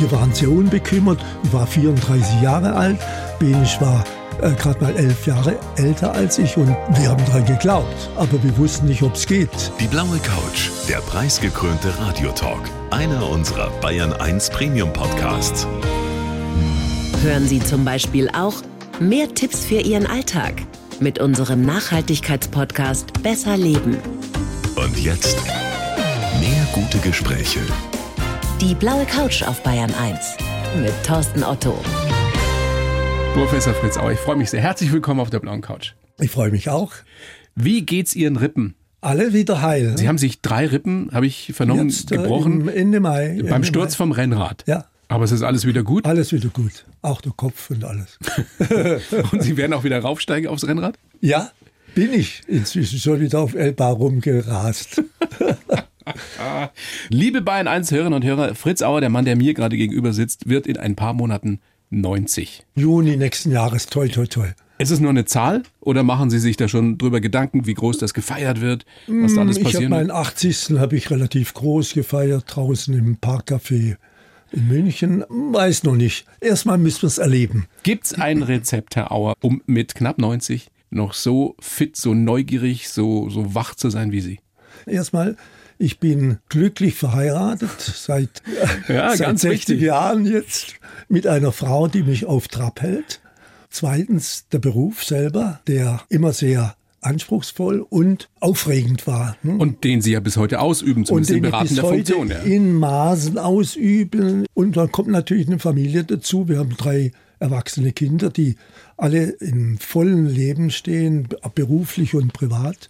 Wir waren sehr unbekümmert. Ich war 34 Jahre alt. Benisch war äh, gerade mal elf Jahre älter als ich und wir haben daran geglaubt. Aber wir wussten nicht, ob es geht. Die blaue Couch, der preisgekrönte Radiotalk. Einer unserer Bayern 1 Premium Podcasts. Hören Sie zum Beispiel auch mehr Tipps für Ihren Alltag mit unserem Nachhaltigkeitspodcast Besser Leben. Und jetzt mehr gute Gespräche. Die blaue Couch auf Bayern 1 mit Thorsten Otto. Professor Fritz Auer, ich freue mich sehr. Herzlich willkommen auf der blauen Couch. Ich freue mich auch. Wie geht's Ihren Rippen? Alle wieder heil. Sie haben sich drei Rippen, habe ich vernommen, Jetzt, äh, gebrochen im Ende Mai. beim Ende Sturz Mai. vom Rennrad. Ja, Aber es ist alles wieder gut alles wieder gut. Auch der Kopf und alles. und Sie werden auch wieder raufsteigen aufs Rennrad? Ja, bin ich inzwischen schon wieder auf Elba rumgerast. Liebe Bayern 1 Hörerinnen und Hörer, Fritz Auer, der Mann, der mir gerade gegenüber sitzt, wird in ein paar Monaten 90. Juni nächsten Jahres, toll, toll, toll. Ist es nur eine Zahl oder machen Sie sich da schon drüber Gedanken, wie groß das gefeiert wird, was da alles Ich habe meinen wird? 80. habe ich relativ groß gefeiert, draußen im Parkcafé in München. Weiß noch nicht. Erstmal müssen wir es erleben. Gibt's ein Rezept, Herr Auer, um mit knapp 90 noch so fit, so neugierig, so, so wach zu sein wie Sie? Erstmal, ich bin glücklich verheiratet seit, Ja, seit ganz 60 wichtig. Jahren jetzt mit einer Frau, die mich auf Trab hält. Zweitens der Beruf selber, der immer sehr anspruchsvoll und aufregend war. ne? Und den Sie ja bis heute ausüben, und zumindest in den ich bis beratender heute Funktion. Ja. in Maßen ausüben. Und dann kommt natürlich eine Familie dazu. Wir haben drei erwachsene Kinder, die alle im vollen Leben stehen, beruflich und privat.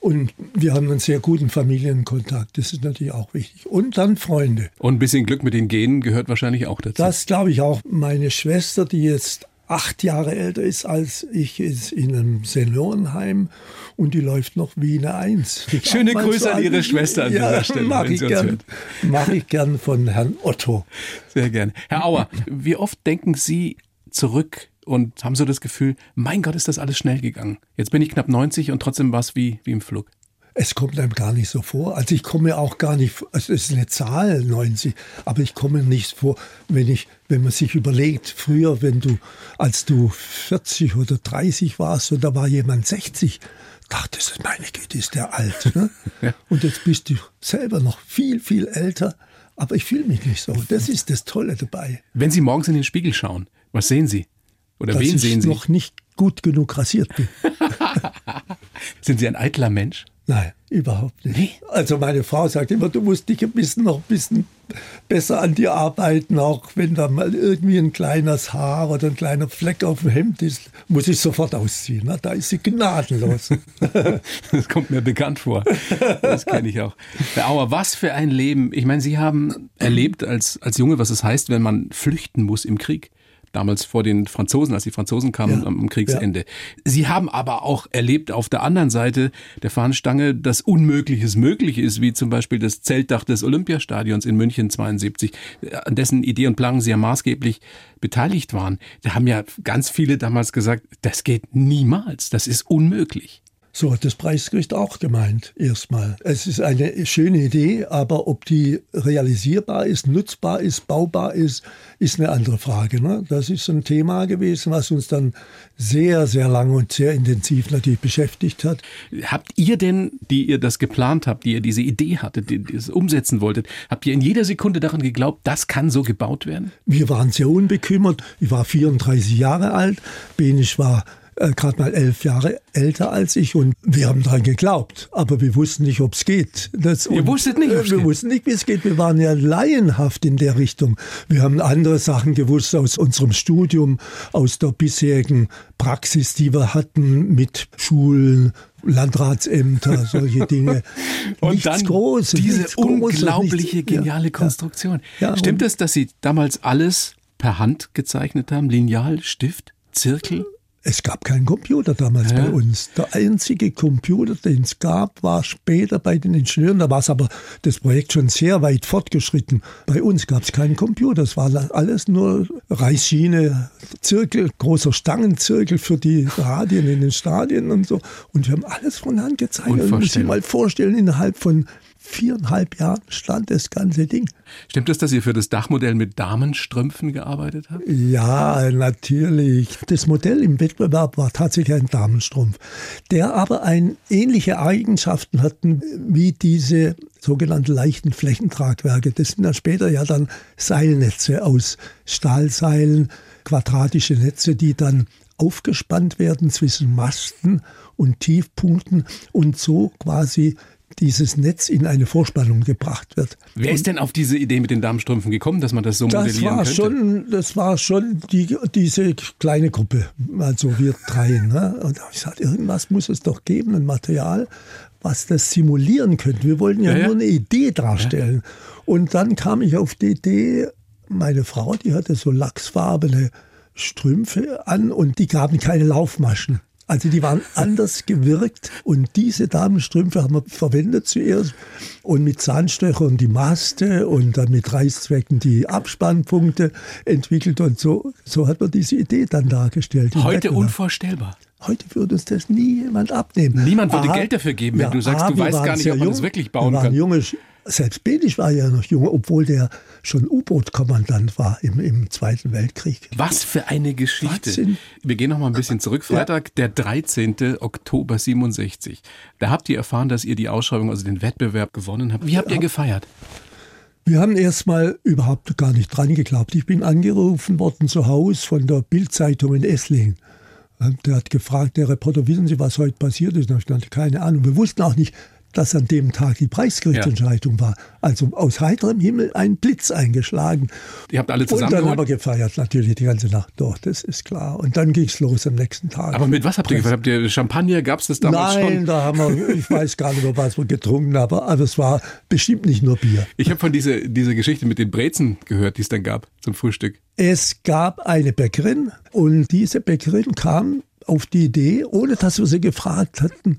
Und wir haben einen sehr guten Familienkontakt. Das ist natürlich auch wichtig. Und dann Freunde. Und ein bisschen Glück mit den Genen gehört wahrscheinlich auch dazu. Das glaube ich auch. Meine Schwester, die jetzt acht Jahre älter ist als ich, ist in einem Seniorenheim und die läuft noch wie eine Eins. Schöne Grüße so an Ihre Schwester an ja, dieser Stelle, Mach wenn ich, gern, mach ich gern von Herrn Otto. Sehr gerne. Herr Auer, wie oft denken Sie zurück und haben so das Gefühl, mein Gott, ist das alles schnell gegangen. Jetzt bin ich knapp 90 und trotzdem war es wie, wie im Flug. Es kommt einem gar nicht so vor. Also ich komme auch gar nicht, also es ist eine Zahl 90, aber ich komme nicht vor, wenn ich, wenn man sich überlegt, früher, wenn du, als du 40 oder 30 warst und da war jemand 60, dachtest du, meine Güte, ist der alt. Ne? Ja. Und jetzt bist du selber noch viel, viel älter, aber ich fühle mich nicht so. Das ist das Tolle dabei. Wenn Sie morgens in den Spiegel schauen, was sehen Sie? Oder dass wen ich sehen Sie? noch nicht gut genug rasiert bin. Sind Sie ein eitler Mensch? Nein, überhaupt nicht. Nee? Also meine Frau sagt immer, du musst dich ein bisschen noch ein bisschen besser an dir arbeiten, auch wenn da mal irgendwie ein kleines Haar oder ein kleiner Fleck auf dem Hemd ist, muss ich sofort ausziehen. Na, da ist sie gnadenlos. Das kommt mir bekannt vor. Das kenne ich auch. Herr Auer, was für ein Leben. Ich meine, Sie haben erlebt als, als Junge, was es heißt, wenn man flüchten muss im Krieg. Damals vor den Franzosen, als die Franzosen kamen Ja, am Kriegsende. Sie haben aber auch erlebt auf der anderen Seite der Fahnenstange, dass Unmögliches möglich ist, wie zum Beispiel das Zeltdach des Olympiastadions in München 72, an dessen Idee und Planung Sie ja maßgeblich beteiligt waren. Da haben ja ganz viele damals gesagt, das geht niemals, das ist unmöglich. So hat das Preisgericht auch gemeint, erstmal. Es ist eine schöne Idee, aber ob die realisierbar ist, nutzbar ist, baubar ist, ist eine andere Frage. Ne? Das ist ein Thema gewesen, was uns dann sehr, sehr lange und sehr intensiv natürlich beschäftigt hat. Habt ihr denn, die ihr das geplant habt, die ihr diese Idee hattet, die, die es umsetzen wolltet, habt ihr in jeder Sekunde daran geglaubt, das kann so gebaut werden? Wir waren sehr unbekümmert. Ich war 34 Jahre alt. Benisch war äh, gerade mal elf Jahre älter als ich und wir haben daran geglaubt, aber wir wussten nicht, ob es geht. Das, Ihr wusstet nicht, äh, Wir geht? wussten nicht, wie es geht. Wir waren ja laienhaft in der Richtung. Wir haben andere Sachen gewusst aus unserem Studium, aus der bisherigen Praxis, die wir hatten mit Schulen, Landratsämter, solche Dinge. Und nichts dann Großes, diese unglaubliche, nichts- geniale ja. Konstruktion. Ja, Stimmt es, dass Sie damals alles per Hand gezeichnet haben? Lineal, Stift, Zirkel? Es gab keinen Computer damals Ja. bei uns. Der einzige Computer, den es gab, war später bei den Ingenieuren. Da war es aber das Projekt schon sehr weit fortgeschritten. Bei uns gab es keinen Computer. Es war alles nur Reißschiene, Zirkel, großer Stangenzirkel für die Radien in den Stadien und so. Und wir haben alles von Hand gezeichnet. Sich Unvorstellbar. mal vorstellen, innerhalb von viereinhalb Jahren stand das ganze Ding. Stimmt es, dass ihr für das Dachmodell mit Damenstrümpfen gearbeitet habt? Ja, natürlich. Das Modell im Wettbewerb war tatsächlich ein Damenstrumpf, der aber ein, ähnliche Eigenschaften hatten wie diese sogenannten leichten Flächentragwerke. Das sind dann später ja dann Seilnetze aus Stahlseilen, quadratische Netze, die dann aufgespannt werden zwischen Masten und Tiefpunkten und so quasi dieses Netz in eine Vorspannung gebracht wird. Wer und ist denn auf diese Idee mit den Damenstrümpfen gekommen, dass man das so das modellieren war könnte? schon, das war schon die, diese kleine Gruppe, also wir drei. Ne? Und da habe ich gesagt, irgendwas muss es doch geben, ein Material, was das simulieren könnte. Wir wollten ja, Ja, ja. nur eine Idee darstellen. Und dann kam ich auf die Idee, meine Frau, die hatte so lachsfarbene Strümpfe an und die gaben keine Laufmaschen. Also die waren anders gewirkt und diese Damenstrümpfe haben wir verwendet zuerst und mit Zahnstöchern die Maste und dann mit Reißzwecken die Abspannpunkte entwickelt und so, so hat man diese Idee dann dargestellt. Heute Wettbewerb. unvorstellbar. Heute würde uns das nie jemand abnehmen. Niemand würde A, Geld dafür geben, wenn du sagst, du wir weißt gar nicht, ob man das jung. wirklich bauen wir waren kann. Junge, selbst Bedisch war ja noch jung, obwohl der schon U-Boot-Kommandant war im, im Zweiten Weltkrieg. Was für eine Geschichte. Wahnsinn. Wir gehen noch mal ein bisschen zurück. Freitag, der 13. Oktober 67. Da habt ihr erfahren, dass ihr die Ausschreibung, also den Wettbewerb gewonnen habt. Wie habt ihr gefeiert? Wir haben erstmal überhaupt gar nicht dran geglaubt. Ich bin angerufen worden zu Hause von der Bildzeitung in Esslingen. Und Der hat gefragt, der Reporter, wissen Sie, was heute passiert ist? Und ich dachte, keine Ahnung. Wir wussten auch nicht, dass an dem Tag die Preisgerichtsentscheidung war. Also aus heiterem Himmel ein Blitz eingeschlagen. Ihr habt alle Und dann haben wir gefeiert, natürlich die ganze Nacht durch, das ist klar. Und dann ging es los am nächsten Tag. Aber mit was habt ihr gefeiert? Habt ihr Champagner? Gab es das damals Nein, schon? da haben wir, ich weiß gar nicht mehr, was wir getrunken haben, aber es war bestimmt nicht nur Bier. Ich habe von dieser, dieser Geschichte mit den Brezen gehört, die es dann gab zum Frühstück. Es gab eine Bäckerin und diese Bäckerin kam auf die Idee, ohne dass wir sie gefragt hatten,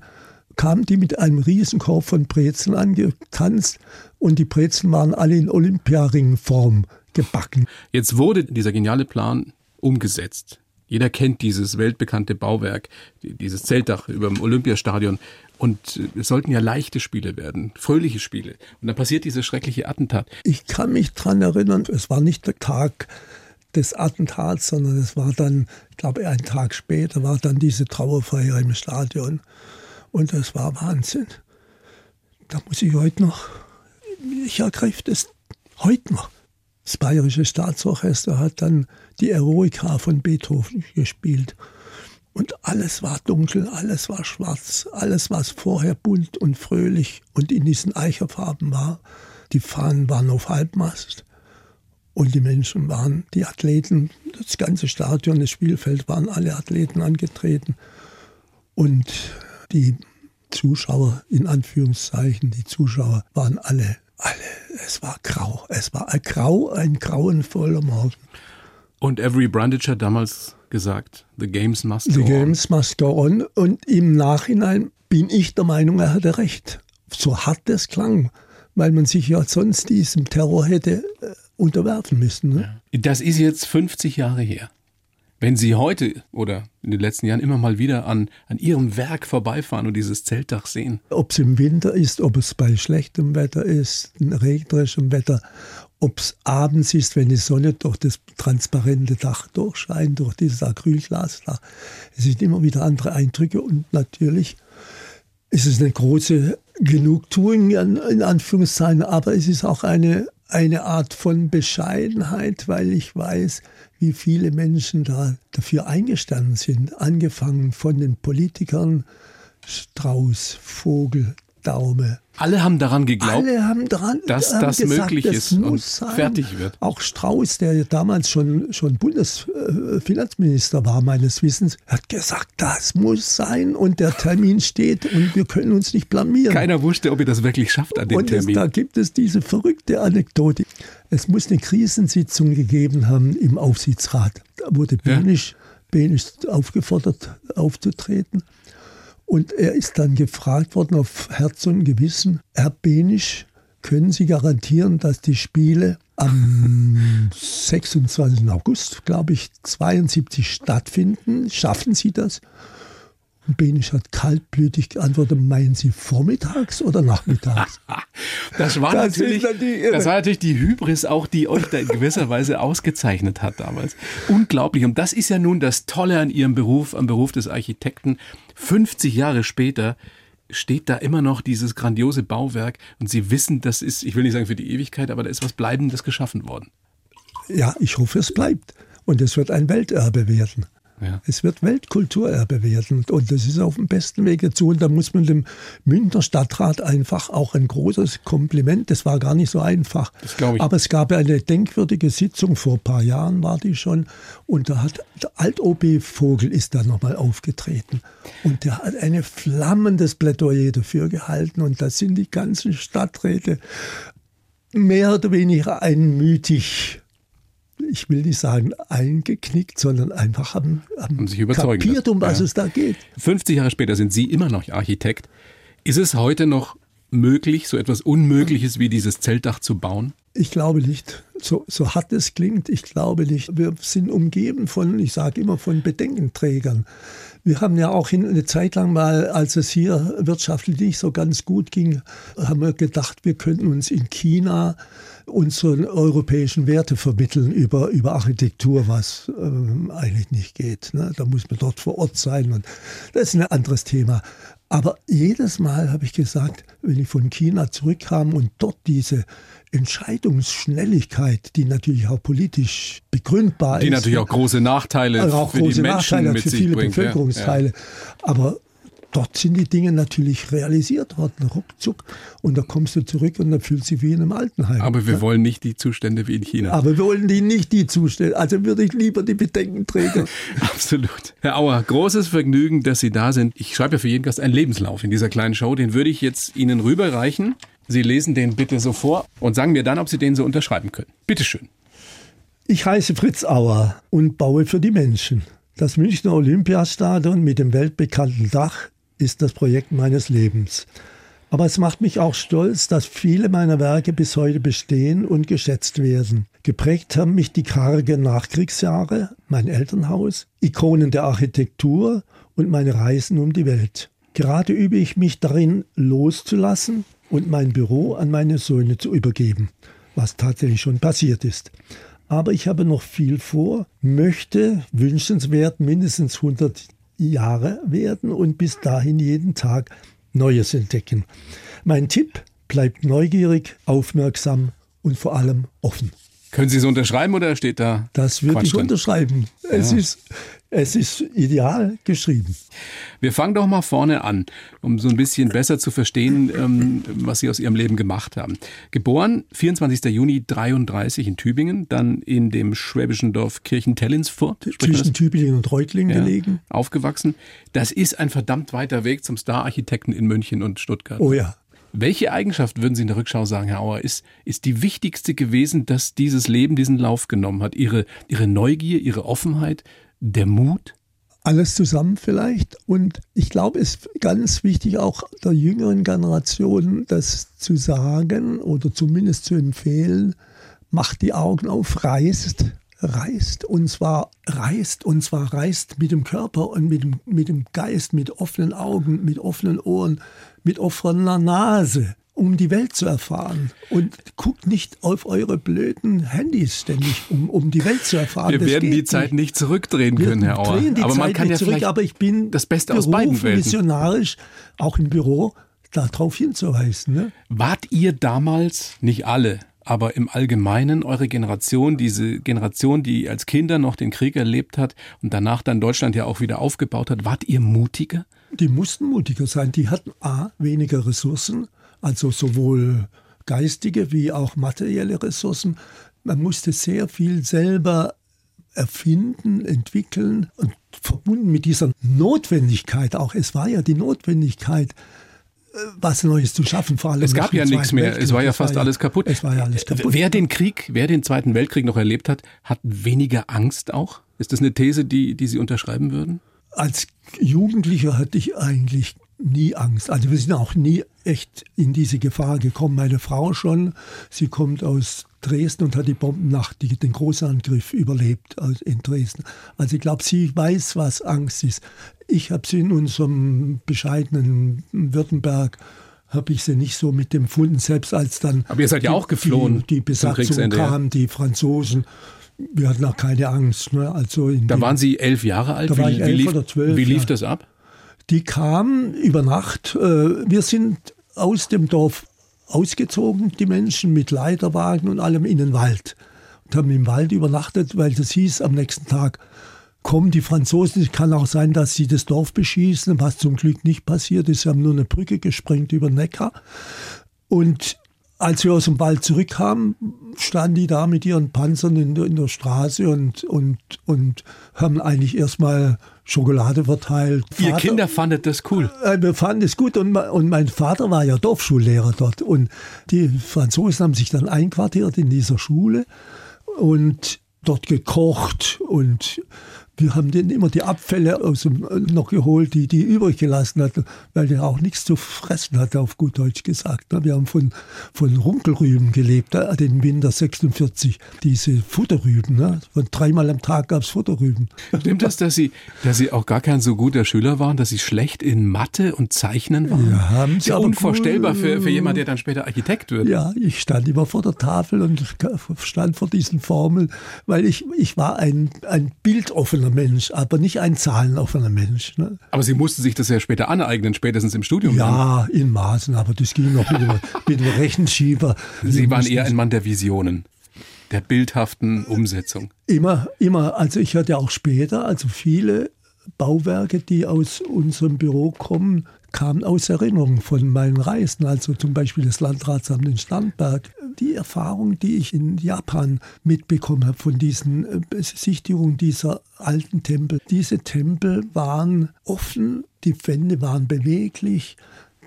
kam die mit einem Riesenkorb von Brezeln angetanzt und die Brezeln waren alle in Olympiaringform gebacken. Jetzt wurde dieser geniale Plan umgesetzt. Jeder kennt dieses weltbekannte Bauwerk, die- dieses Zeltdach über dem Olympiastadion. Und äh, es sollten ja leichte Spiele werden, fröhliche Spiele. Und dann passiert dieses schreckliche Attentat. Ich kann mich dran erinnern, es war nicht der Tag des Attentats, sondern es war dann, ich glaube, ein Tag später war dann diese Trauerfeier im Stadion. Und das war Wahnsinn. Da muss ich heute noch, ich ergreife das heute noch. Das Bayerische Staatsorchester hat dann die Eroica von Beethoven gespielt. Und alles war dunkel, alles war schwarz, alles, was vorher bunt und fröhlich und in diesen Eicherfarben war. Die Fahnen waren auf Halbmast und die Menschen waren, die Athleten, das ganze Stadion, das Spielfeld waren alle Athleten angetreten. Und die Zuschauer, in Anführungszeichen, die Zuschauer waren alle, alle, es war grau. Es war ein grau, ein grauenvoller Morgen. Und Avery Brandage hat damals gesagt, the games must The go on. games must go on. Und im Nachhinein bin ich der Meinung, er hatte recht. So hart das klang, weil man sich ja sonst diesem Terror hätte äh, unterwerfen müssen. Ne? Das ist jetzt 50 Jahre her. Wenn Sie heute oder in den letzten Jahren immer mal wieder an, an Ihrem Werk vorbeifahren und dieses Zeltdach sehen, Ob es im Winter ist, ob es bei schlechtem Wetter ist, regnerischem Wetter, ob es abends ist, wenn die Sonne durch das transparente Dach durchscheint, durch dieses Acrylglasdach. Es sind immer wieder andere Eindrücke und natürlich ist es eine große Genugtuung in Anführungszeichen, aber es ist auch eine, eine Art von Bescheidenheit, weil ich weiß, wie viele Menschen da dafür eingestanden sind, angefangen von den Politikern, Strauß, Vogel, Daume. alle haben daran geglaubt, Alle haben dran, dass haben das gesagt, möglich das ist und sein. fertig wird. Auch Strauß, der ja damals schon, schon Bundesfinanzminister war, meines Wissens, hat gesagt, das muss sein und der Termin steht und wir können uns nicht blamieren. keiner wusste, ob ihr das wirklich schafft an dem Und Termin. da gibt es diese verrückte Anekdote. Es muss eine Krisensitzung gegeben haben im Aufsichtsrat. Da wurde Ja. Benisch, Benisch aufgefordert, aufzutreten. Und er ist dann gefragt worden auf Herz und Gewissen, Herr Benisch, können Sie garantieren, dass die Spiele am 26. August, glaube ich, 72 stattfinden? Schaffen Sie das? Und Benisch hat kaltblütig geantwortet, meinen Sie vormittags oder nachmittags? das, war das, natürlich, das war natürlich die Hybris auch, die euch da in gewisser Weise ausgezeichnet hat damals. Unglaublich. Und das ist ja nun das Tolle an Ihrem Beruf, am Beruf des Architekten. 50 Jahre später steht da immer noch dieses grandiose Bauwerk und Sie wissen, das ist, ich will nicht sagen für die Ewigkeit, aber da ist was Bleibendes geschaffen worden. Ja, ich hoffe, es bleibt. Und es wird ein Welterbe werden. Ja. Es wird Weltkulturerbe werden und das ist auf dem besten Weg dazu. Und da muss man dem Münchner Stadtrat einfach auch ein großes Kompliment. Das war gar nicht so einfach. Das ich. Aber es gab eine denkwürdige Sitzung vor ein paar Jahren war die schon und da hat der Alt-OB Vogel ist da nochmal aufgetreten und der hat ein flammendes Plädoyer dafür gehalten und da sind die ganzen Stadträte mehr oder weniger einmütig ich will nicht sagen eingeknickt, sondern einfach haben, haben sich überzeugt, kapiert, um was ja. es da geht. 50 Jahre später sind Sie immer noch Architekt. Ist es heute noch möglich, so etwas Unmögliches wie dieses Zeltdach zu bauen? Ich glaube nicht. So, so hart es klingt, ich glaube nicht. Wir sind umgeben von, ich sage immer, von Bedenkenträgern. Wir haben ja auch eine Zeit lang mal, als es hier wirtschaftlich nicht so ganz gut ging, haben wir gedacht, wir könnten uns in China unsere europäischen Werte vermitteln über, über Architektur, was ähm, eigentlich nicht geht. Ne? Da muss man dort vor Ort sein und das ist ein anderes Thema. Aber jedes Mal habe ich gesagt, wenn ich von China zurückkam und dort diese Entscheidungsschnelligkeit, die natürlich auch politisch begründbar die ist. Die natürlich auch große Nachteile auch für große die Menschen Nachteile mit für sich viele bringt. Bevölkerungsteile. Ja, ja. Aber dort sind die Dinge natürlich realisiert worden, ruckzuck. Und da kommst du zurück und dann fühlst du dich wie in einem Altenheim. Aber wir ja? wollen nicht die Zustände wie in China. Aber wir wollen die nicht die Zustände. Also würde ich lieber die Bedenkenträger. Absolut. Herr Auer, großes Vergnügen, dass Sie da sind. Ich schreibe ja für jeden Gast einen Lebenslauf in dieser kleinen Show. Den würde ich jetzt Ihnen rüberreichen. Sie lesen den bitte so vor und sagen mir dann, ob Sie den so unterschreiben können. Bitteschön. Ich heiße Fritz Auer und baue für die Menschen. Das Münchner Olympiastadion mit dem weltbekannten Dach ist das Projekt meines Lebens. Aber es macht mich auch stolz, dass viele meiner Werke bis heute bestehen und geschätzt werden. Geprägt haben mich die kargen Nachkriegsjahre, mein Elternhaus, Ikonen der Architektur und meine Reisen um die Welt. Gerade übe ich mich darin, loszulassen und mein Büro an meine Söhne zu übergeben, was tatsächlich schon passiert ist. Aber ich habe noch viel vor, möchte wünschenswert mindestens 100 Jahre werden und bis dahin jeden Tag Neues entdecken. Mein Tipp, bleibt neugierig, aufmerksam und vor allem offen. Können Sie es unterschreiben oder steht da? Das würde ich unterschreiben. Es, ja. ist, es ist ideal geschrieben. Wir fangen doch mal vorne an, um so ein bisschen besser zu verstehen, ähm, was Sie aus Ihrem Leben gemacht haben. Geboren 24. Juni 33 in Tübingen, dann in dem schwäbischen Dorf Kirchentellensfurt. Zwischen Tübingen und Reutlingen ja, gelegen. Aufgewachsen. Das ist ein verdammt weiter Weg zum Star-Architekten in München und Stuttgart. Oh ja. Welche Eigenschaft würden Sie in der Rückschau sagen, Herr Auer, ist, ist die wichtigste gewesen, dass dieses Leben diesen Lauf genommen hat? Ihre, Ihre Neugier, Ihre Offenheit, der Mut? Alles zusammen vielleicht. Und ich glaube, es ist ganz wichtig, auch der jüngeren Generation das zu sagen oder zumindest zu empfehlen, macht die Augen auf, reist, reist und zwar reist und zwar reist mit dem Körper und mit dem, mit dem Geist, mit offenen Augen, mit offenen Ohren, mit offener Nase, um die Welt zu erfahren. Und guckt nicht auf eure blöden Handys ständig, um, um die Welt zu erfahren. Wir das werden die Zeit nicht, nicht zurückdrehen können, Herr Auer. Drehen die aber Zeit man kann nicht ja zurück, aber ich bin das Beste aus beiden Welten. missionarisch, auch im Büro, darauf hinzuweisen. Ne? Wart ihr damals, nicht alle, aber im Allgemeinen eure Generation, diese Generation, die als Kinder noch den Krieg erlebt hat und danach dann Deutschland ja auch wieder aufgebaut hat, wart ihr mutiger? Die mussten mutiger sein. Die hatten A, weniger Ressourcen, also sowohl geistige wie auch materielle Ressourcen. Man musste sehr viel selber erfinden, entwickeln und verbunden mit dieser Notwendigkeit auch. Es war ja die Notwendigkeit, was Neues zu schaffen, vor allem. Es gab ja nichts mehr, es war ja fast war alles kaputt. Es war ja alles kaputt. Wer den Krieg, wer den Zweiten Weltkrieg noch erlebt hat, hat weniger Angst auch? Ist das eine These, die, die Sie unterschreiben würden? Als Jugendlicher hatte ich eigentlich nie Angst. Also wir sind auch nie echt in diese Gefahr gekommen. Meine Frau schon, sie kommt aus Dresden und hat die Bombennacht, die, den Großangriff überlebt in Dresden. Also ich glaube, sie weiß, was Angst ist. Ich habe sie in unserem bescheidenen Württemberg habe ich sie nicht so mit dem Funden, selbst als dann. Aber ihr seid ja auch geflohen. Die, die Besatzung kam, die Franzosen. Wir hatten auch keine Angst. Ne? Also da waren Sie elf Jahre alt? Da wie, war ich elf lief, oder zwölf. Wie lief ja. das ab? Die kamen über Nacht. Äh, wir sind aus dem Dorf ausgezogen, die Menschen mit Leiterwagen und allem in den Wald. Und haben im Wald übernachtet, weil das hieß am nächsten Tag, kommen die Franzosen. Es kann auch sein, dass sie das Dorf beschießen, was zum Glück nicht passiert ist. Sie haben nur eine Brücke gesprengt über den Neckar. Und als wir aus dem Wald zurückkamen, standen die da mit ihren Panzern in der, in der Straße und, und, und haben eigentlich erstmal Schokolade verteilt. Ihr Vater, Kinder fandet das cool? Äh, wir fanden es gut und, und mein Vater war ja Dorfschullehrer dort. Und die Franzosen haben sich dann einquartiert in dieser Schule und dort gekocht und wir haben denen immer die Abfälle aus dem, äh, noch geholt, die die übrig gelassen hatten, weil der auch nichts zu fressen hatte, auf gut Deutsch gesagt. Ne? Wir haben von, von Runkelrüben gelebt, äh, den Winter 46, diese Futterrüben. Ne? Von dreimal am Tag gab es Futterrüben. Stimmt das, dass Sie, dass Sie auch gar kein so guter Schüler waren, dass Sie schlecht in Mathe und Zeichnen waren? Ja, haben Sie ja aber unvorstellbar für, für jemanden, der dann später Architekt wird. Ja, ich stand immer vor der Tafel und stand vor diesen Formeln, weil ich, ich war ein, ein bildoffener Mensch, aber nicht ein zahlenoffener Mensch. Ne? Aber Sie mussten sich das ja später aneignen, spätestens im Studium. Ja, in Maßen, aber das ging noch mit dem, mit dem Rechenschieber. Sie Wir waren eher ein Mann der Visionen, der bildhaften Umsetzung. Immer, immer. Also ich hatte auch später, also viele Bauwerke, die aus unserem Büro kommen, kamen aus Erinnerungen von meinen Reisen. Also zum Beispiel das Landratsamt in Starnberg. Die Erfahrung, die ich in Japan mitbekommen habe von diesen äh, Besichtigungen dieser alten Tempel. Diese Tempel waren offen, die Wände waren beweglich,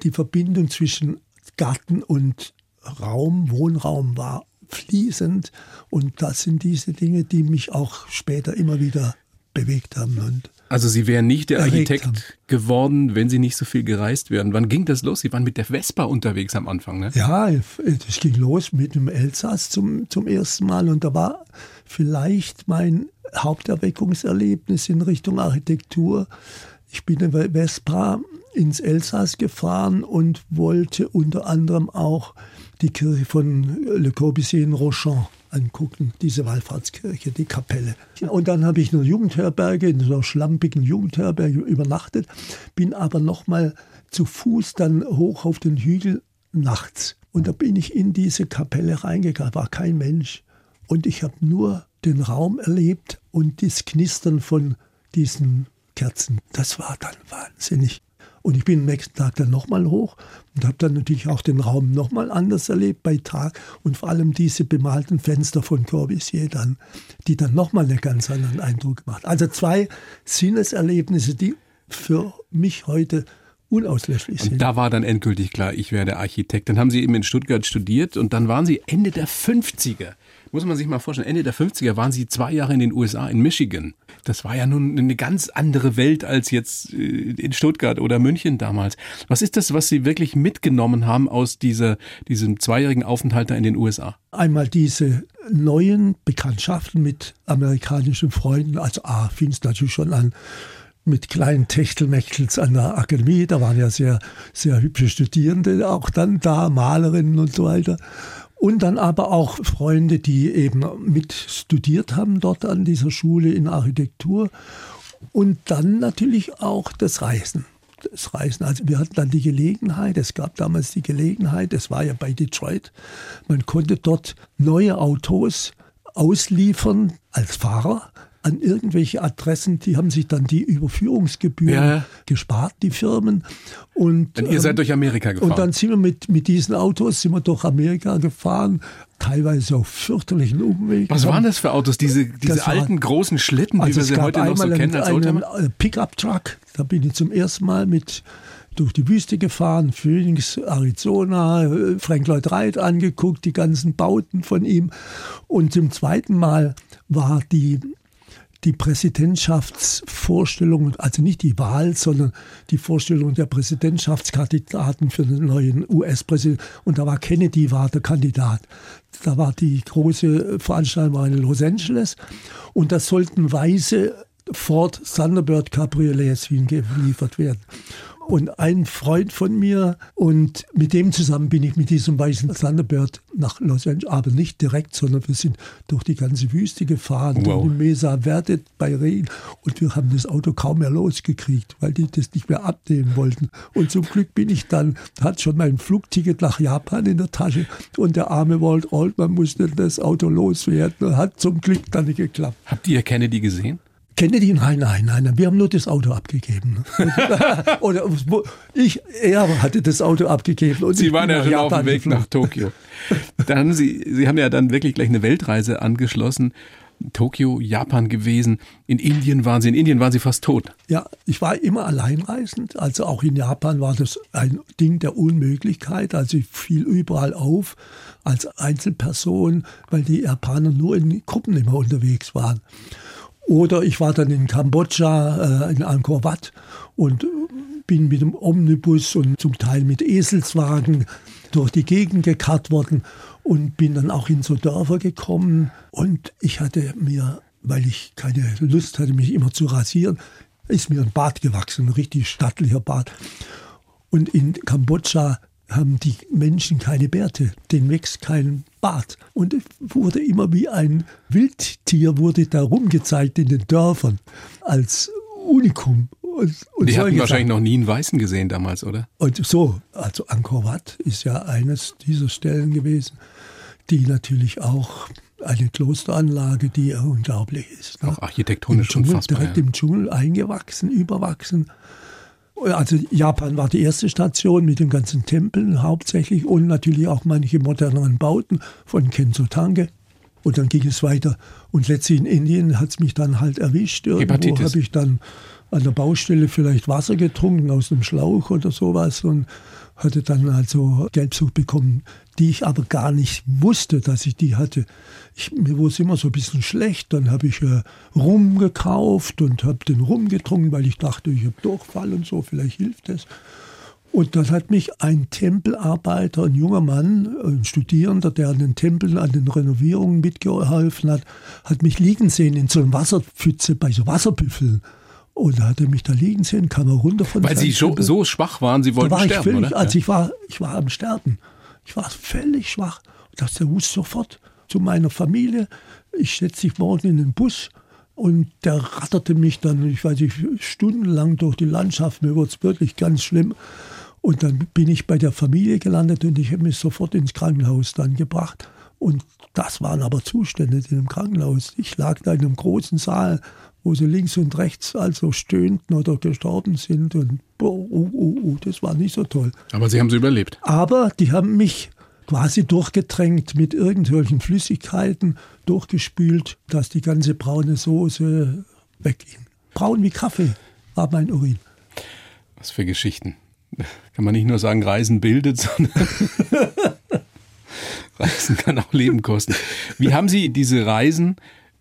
die Verbindung zwischen Garten und Raum, Wohnraum war fließend. Und das sind diese Dinge, die mich auch später immer wieder bewegt haben. Und Also Sie wären nicht der Architekt geworden, wenn Sie nicht so viel gereist wären. Wann ging das los? Sie waren mit der Vespa unterwegs am Anfang, ne? ja, das ging los mit dem Elsass zum, zum ersten Mal. Und da war vielleicht mein Haupterweckungserlebnis in Richtung Architektur. Ich bin in der Vespa ins Elsass gefahren und wollte unter anderem auch die Kirche von Le Corbusier in Rochon angucken, diese Wallfahrtskirche, die Kapelle. Und dann habe ich in einer Jugendherberge, in so einer schlampigen Jugendherberge übernachtet, bin aber nochmal zu Fuß dann hoch auf den Hügel nachts. Und da bin ich in diese Kapelle reingegangen, war kein Mensch. Und ich habe nur den Raum erlebt und das Knistern von diesen Kerzen. Das war dann wahnsinnig. Und ich bin am nächsten Tag dann nochmal hoch und habe dann natürlich auch den Raum nochmal anders erlebt bei Tag und vor allem diese bemalten Fenster von Corbusier dann, die dann nochmal einen ganz anderen Eindruck gemacht. Also zwei Sinneserlebnisse, die für mich heute unauslöschlich Und sind. da war dann endgültig klar, ich werde Architekt. Dann haben Sie eben in Stuttgart studiert und dann waren Sie Ende der 50er. Muss man sich mal vorstellen, Ende der 50er waren Sie zwei Jahre in den USA, in Michigan. Das war ja nun eine ganz andere Welt als jetzt äh, in Stuttgart oder München damals. Was ist das, was Sie wirklich mitgenommen haben aus dieser, diesem zweijährigen Aufenthalt da in den USA? Einmal diese neuen Bekanntschaften mit amerikanischen Freunden. Also A, fing es natürlich schon an mit kleinen Techtelmechtels an der Akademie. Da waren ja sehr, sehr hübsche Studierende auch dann da, Malerinnen und so weiter. Und dann aber auch Freunde, die eben mit studiert haben dort an dieser Schule in Architektur. Und dann natürlich auch das Reisen. Das Reisen. Also wir hatten dann die Gelegenheit, es gab damals die Gelegenheit, es war ja bei Detroit, man konnte dort neue Autos ausliefern als Fahrer an irgendwelche Adressen, die haben sich dann die Überführungsgebühren Ja, gespart, die Firmen. Und, Denn ihr seid ähm, durch Amerika gefahren. und dann sind wir mit, mit diesen Autos sind wir durch Amerika gefahren, teilweise auf fürchterlichen Umwegen. was waren das für Autos? Diese, diese war- alten großen Schlitten, Also wir sie heute noch so kennen als einen, einen Pickup-Truck. Da bin ich zum ersten Mal mit durch die Wüste gefahren, Phoenix, Arizona, äh, Frank Lloyd Wright angeguckt, die ganzen Bauten von ihm. Und zum zweiten Mal war die, die Präsidentschaftsvorstellungen, also nicht die Wahl, sondern die Vorstellung der Präsidentschaftskandidaten für den neuen US-Präsidenten. Und da war Kennedy war der Kandidat. Da war die große Veranstaltung in Los Angeles und da sollten weiße Ford Thunderbird Cabriolets hingeliefert werden und ein Freund von mir und mit dem zusammen bin ich mit diesem weißen Thunderbird nach Los Angeles, aber nicht direkt, sondern wir sind durch die ganze Wüste gefahren, wow. durch die Mesa Verde bei Regen und wir haben das Auto kaum mehr losgekriegt, weil die das nicht mehr abnehmen wollten. Und zum Glück bin ich dann, hat schon mein Flugticket nach Japan in der Tasche und der arme Walt Altman musste das Auto loswerden. Hat zum Glück dann nicht geklappt. Habt ihr Kennedy gesehen? Kennedy? Nein, nein, nein, wir haben nur das Auto abgegeben. Oder ich, er hatte das Auto abgegeben. Und Sie waren ja schon Japan auf dem Weg geflogen. nach Tokio. Dann haben Sie, Sie haben ja dann wirklich gleich eine Weltreise angeschlossen. Tokio, Japan gewesen. In Indien waren Sie, in Indien waren Sie fast tot. Ja, ich war immer alleinreisend. Also auch in Japan war das ein Ding der Unmöglichkeit. Also ich fiel überall auf als Einzelperson, weil die Japaner nur in Gruppen immer unterwegs waren. Oder ich war dann in Kambodscha, äh, in Angkor Wat und bin mit dem Omnibus und zum Teil mit Eselswagen durch die Gegend gekarrt worden und bin dann auch in so Dörfer gekommen. Und ich hatte mir, weil ich keine Lust hatte, mich immer zu rasieren, ist mir ein Bart gewachsen, ein richtig stattlicher Bart. Und in Kambodscha haben die Menschen keine Bärte, den wächst kein Bart. Und es wurde immer wie ein Wildtier, wurde da rumgezeigt in den Dörfern als Unikum. Und, und die hatten wahrscheinlich noch nie einen Weißen gesehen damals, oder? Und so, also Angkor Wat ist ja eines dieser Stellen gewesen, die natürlich auch eine Klosteranlage, die unglaublich ist. Ne? Auch architektonisch Im Dschungel, unfassbar. Direkt ja. im Dschungel eingewachsen, überwachsen. Also Japan war die erste Station mit den ganzen Tempeln hauptsächlich und natürlich auch manche moderneren Bauten von Kenzo Tange. Und dann ging es weiter. Und letztlich in Indien hat es mich dann halt erwischt. Irgendwo habe ich dann an der Baustelle vielleicht Wasser getrunken aus einem Schlauch oder sowas und hatte dann also Gelbsucht bekommen, die ich aber gar nicht wusste, dass ich die hatte. Ich, mir wurde es immer so ein bisschen schlecht. Dann habe ich äh, Rum gekauft und habe den Rum getrunken, weil ich dachte, ich habe Durchfall und so, vielleicht hilft es. Und dann hat mich ein Tempelarbeiter, ein junger Mann, ein Studierender, der an den Tempeln, an den Renovierungen mitgeholfen hat, hat mich liegen sehen in so einer Wasserpfütze bei so Wasserbüffeln. Und da hat er mich da liegen sehen, kam er runter von Weil Sie so, so, schwach waren, Sie wollten da war sterben, ich völlig, oder? Also ich war, ich war am Sterben. Ich war völlig schwach. Ich dachte, muss sofort zu meiner Familie. Ich setze dich morgen in den Bus. Und der ratterte mich dann, ich weiß nicht, stundenlang durch die Landschaft. Mir wurde es wirklich ganz schlimm. Und dann bin ich bei der Familie gelandet und ich habe mich sofort ins Krankenhaus dann gebracht. Und das waren aber Zustände in dem Krankenhaus. Ich lag da in einem großen Saal wo sie links und rechts also stöhnten oder gestorben sind. Und oh, oh, oh, das war nicht so toll. Aber Sie haben sie überlebt. Aber die haben mich quasi durchgetränkt mit irgendwelchen Flüssigkeiten, durchgespült, dass die ganze braune Soße wegging. Braun wie Kaffee war mein Urin. Was für Geschichten. Kann man nicht nur sagen, Reisen bildet, sondern Reisen kann auch Leben kosten. Wie haben Sie diese Reisen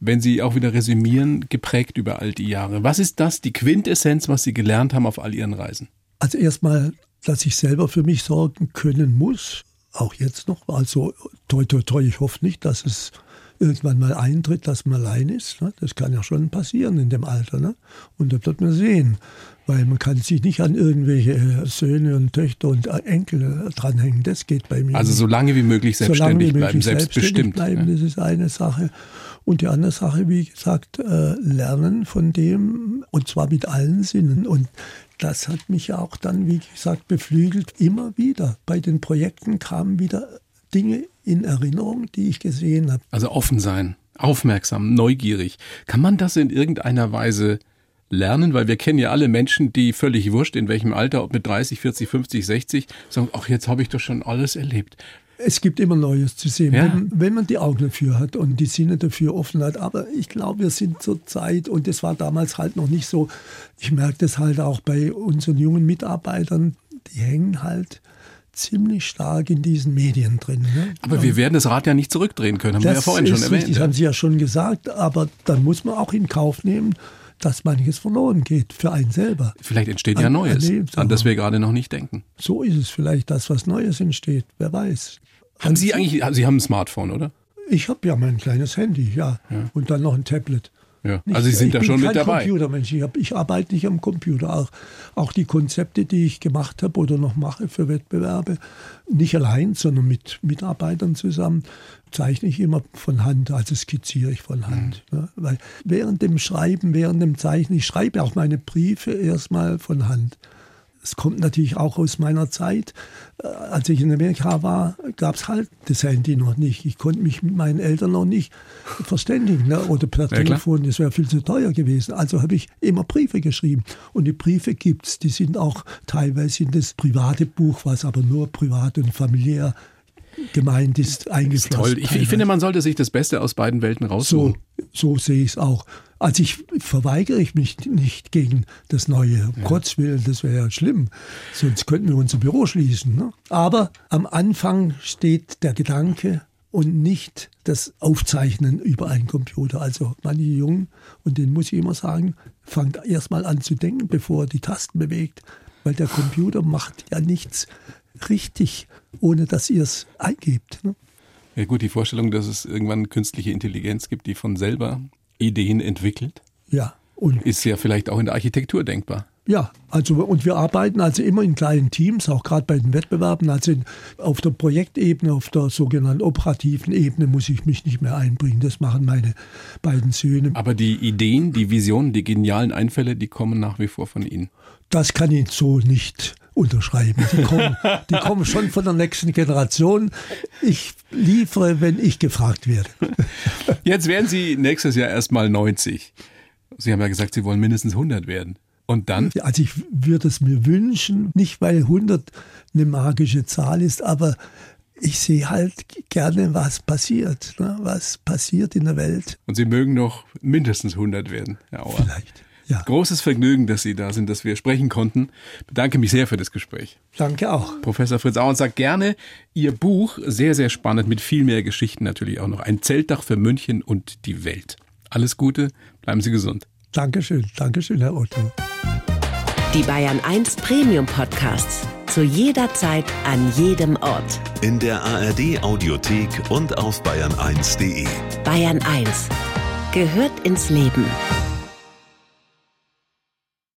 wenn Sie auch wieder resümieren, geprägt über all die Jahre? Was ist das, die Quintessenz, was Sie gelernt haben auf all Ihren Reisen? Also erstmal, dass ich selber für mich sorgen können muss, auch jetzt noch. Also toi, toi, toi, ich hoffe nicht, dass es irgendwann mal eintritt, dass man allein ist. Ne? Das kann ja schon passieren in dem Alter. Ne? Und das wird man sehen. Weil man kann sich nicht an irgendwelche Söhne und Töchter und Enkel dranhängen. Das geht bei mir. Also so lange wie möglich selbstständig wie möglich bleiben, selbstbestimmt. Bleiben, ja. Das ist eine Sache. Und die andere Sache, wie gesagt, äh, lernen von dem und zwar mit allen Sinnen. Und das hat mich auch dann, wie gesagt, beflügelt. Immer wieder bei den Projekten kamen wieder Dinge in Erinnerung, die ich gesehen habe. Also offen sein, aufmerksam, neugierig. Kann man das in irgendeiner Weise lernen? Weil wir kennen ja alle Menschen, die völlig wurscht, in welchem Alter, ob mit 30, 40, 50, 60, sagen, ach, jetzt habe ich doch schon alles erlebt. Es gibt immer Neues zu sehen, ja. wenn, wenn, man die Augen dafür hat und die Sinne dafür offen hat. Aber ich glaube, wir sind zur Zeit, und das war damals halt noch nicht so, ich merke das halt auch bei unseren jungen Mitarbeitern, die hängen halt ziemlich stark in diesen Medien drin. Ne? Aber wir werden das Rad ja nicht zurückdrehen können, haben wir ja vorhin schon erwähnt. Das ja. haben Sie ja schon gesagt, aber dann muss man auch in Kauf nehmen, dass manches verloren geht für einen selber. Vielleicht entsteht ja Neues, an das wir gerade noch nicht denken. So ist es vielleicht, dass was Neues entsteht, wer weiß. Haben Sie eigentlich, Sie haben ein Smartphone, oder? Ich habe ja mein kleines Handy, ja. ja. Und dann noch ein Tablet. Ja. Also Sie sind da schon mit dabei. Computermensch. Ich, hab, ich arbeite nicht am Computer. Auch, auch die Konzepte, die ich gemacht habe oder noch mache für Wettbewerbe, nicht allein, sondern mit Mitarbeitern zusammen, zeichne ich immer von Hand, also skizziere ich von Hand. Mhm. Ja, weil während dem Schreiben, während dem Zeichnen, ich schreibe auch meine Briefe erstmal von Hand. Es kommt natürlich auch aus meiner Zeit. Äh, als ich in Amerika war, gab es halt das Handy noch nicht. Ich konnte mich mit meinen Eltern noch nicht verständigen ne? oder per ja, Telefon. Das wäre viel zu teuer gewesen. Also habe ich immer Briefe geschrieben. Und die Briefe gibt es. Die sind auch teilweise in das private Buch, was aber nur privat und familiär gemeint ist, eingeflossen. Toll. Ich, ich, finde, man sollte sich das Beste aus beiden Welten raussuchen. So, so sehe ich es auch. Also ich verweigere ich mich nicht gegen das Neue. Um ja. Gottes Willen, das wäre ja schlimm. Sonst könnten wir unser Büro schließen. Ne? Aber am Anfang steht der Gedanke und nicht das Aufzeichnen über einen Computer. Also manche Jungen, und den muss ich immer sagen, fangt erst mal an zu denken, bevor er die Tasten bewegt. Weil der Computer macht ja nichts richtig, ohne dass ihr es eingebt. Ne? Ja gut, die Vorstellung, dass es irgendwann künstliche Intelligenz gibt, die von selber Ideen entwickelt, ja, und ist ja vielleicht auch in der Architektur denkbar. Ja, also und wir arbeiten also immer in kleinen Teams, auch gerade bei den Wettbewerben. Also auf der Projektebene, auf der sogenannten operativen Ebene muss ich mich nicht mehr einbringen. Das machen meine beiden Söhne. Aber die Ideen, die Visionen, die genialen Einfälle, die kommen nach wie vor von Ihnen. Das kann ich so nicht unterschreiben. Die kommen, die kommen schon von der nächsten Generation. Ich liefere, wenn ich gefragt werde. Jetzt werden Sie nächstes Jahr erstmal 90. Sie haben ja gesagt, Sie wollen mindestens 100 werden. Und dann? Also ich würde es mir wünschen, nicht weil 100 eine magische Zahl ist, aber ich sehe halt gerne, was passiert, ne? was passiert in der Welt. Und Sie mögen noch mindestens 100 werden, Herr Auer. Vielleicht. Ja. Großes Vergnügen, dass Sie da sind, dass wir sprechen konnten. Bedanke mich sehr für das Gespräch. Danke auch. Professor Fritz Auer sagt gerne Ihr Buch, sehr, sehr spannend, mit viel mehr Geschichten natürlich auch noch. Ein Zeltdach für München und die Welt. Alles Gute, bleiben Sie gesund. Dankeschön, Dankeschön, Herr Otto. Die Bayern 1 Premium Podcasts. Zu jeder Zeit, an jedem Ort. In der ARD Audiothek und auf bayern1.de. Bayern 1 gehört ins Leben.